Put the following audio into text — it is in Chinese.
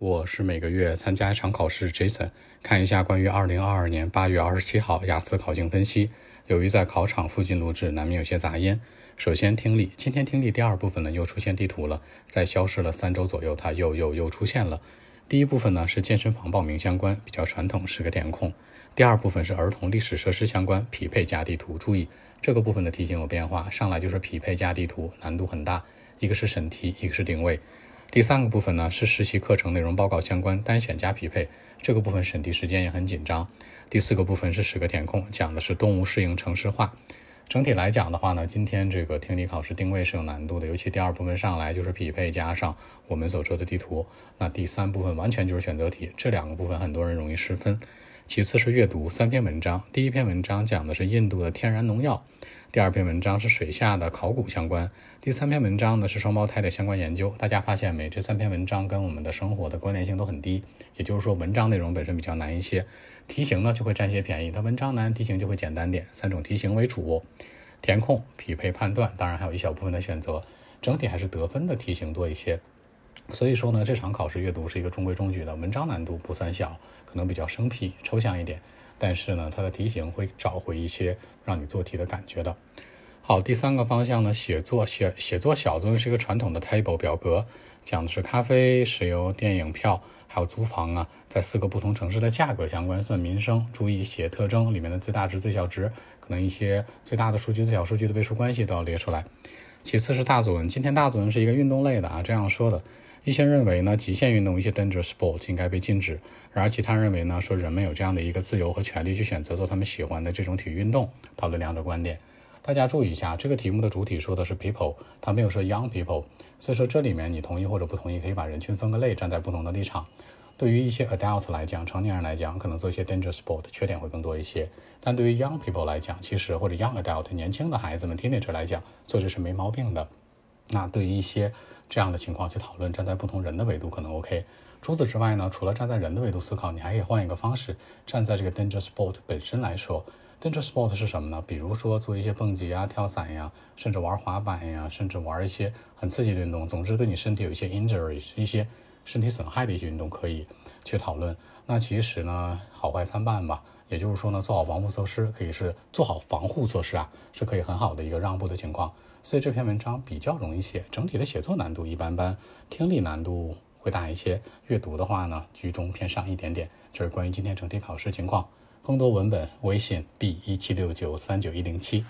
我是每个月参加一场考试，Jason，看一下关于二零二二年八月二十七号雅思考情分析。由于在考场附近录制，难免有些杂音。首先听力，今天听力第二部分呢又出现地图了，在消失了三周左右，它又又又出现了。第一部分呢是健身房报名相关，比较传统，是个填空。第二部分是儿童历史设施相关，匹配加地图。注意这个部分的题型有变化，上来就是匹配加地图，难度很大。一个是审题，一个是定位。第三个部分呢是实习课程内容报告相关单选加匹配，这个部分审题时间也很紧张。第四个部分是十个填空，讲的是动物适应城市化。整体来讲的话呢，今天这个听力考试定位是有难度的，尤其第二部分上来就是匹配加上我们所说的地图，那第三部分完全就是选择题，这两个部分很多人容易失分。其次是阅读三篇文章，第一篇文章讲的是印度的天然农药，第二篇文章是水下的考古相关，第三篇文章呢是双胞胎的相关研究。大家发现没？这三篇文章跟我们的生活的关联性都很低，也就是说文章内容本身比较难一些，题型呢就会占些便宜。它文章难，题型就会简单点。三种题型为主，填空、匹配、判断，当然还有一小部分的选择，整体还是得分的题型多一些。所以说呢，这场考试阅读是一个中规中矩的，文章难度不算小，可能比较生僻、抽象一点，但是呢，它的题型会找回一些让你做题的感觉的。好，第三个方向呢，写作写写作小作文是一个传统的 table 表格，讲的是咖啡、石油、电影票，还有租房啊，在四个不同城市的价格相关，算民生。注意写特征里面的最大值、最小值，可能一些最大的数据、最小数据的倍数关系都要列出来。其次是大作文，今天大作文是一个运动类的啊，这样说的。一些认为呢，极限运动一些 dangerous sports 应该被禁止，然而其他认为呢，说人们有这样的一个自由和权利去选择做他们喜欢的这种体育运动。讨论两者观点，大家注意一下，这个题目的主体说的是 people，他没有说 young people，所以说这里面你同意或者不同意，可以把人群分个类，站在不同的立场。对于一些 adult 来讲，成年人来讲，可能做一些 danger sport 缺点会更多一些，但对于 young people 来讲，其实或者 young adult 年轻的孩子们 teenager 来讲，做这是没毛病的。那对于一些这样的情况去讨论，站在不同人的维度可能 OK。除此之外呢，除了站在人的维度思考，你还可以换一个方式，站在这个 danger sport 本身来说，danger sport 是什么呢？比如说做一些蹦极啊、跳伞呀，甚至玩滑板呀，甚至玩一些很刺激的运动，总之对你身体有一些 injuries、一些身体损害的一些运动可以去讨论。那其实呢，好坏参半吧。也就是说呢，做好防护措施可以是做好防护措施啊，是可以很好的一个让步的情况。所以这篇文章比较容易写，整体的写作难度一般般，听力难度会大一些，阅读的话呢，居中偏上一点点。这是关于今天整体考试情况。更多文本，微信 b 一七六九三九一零七。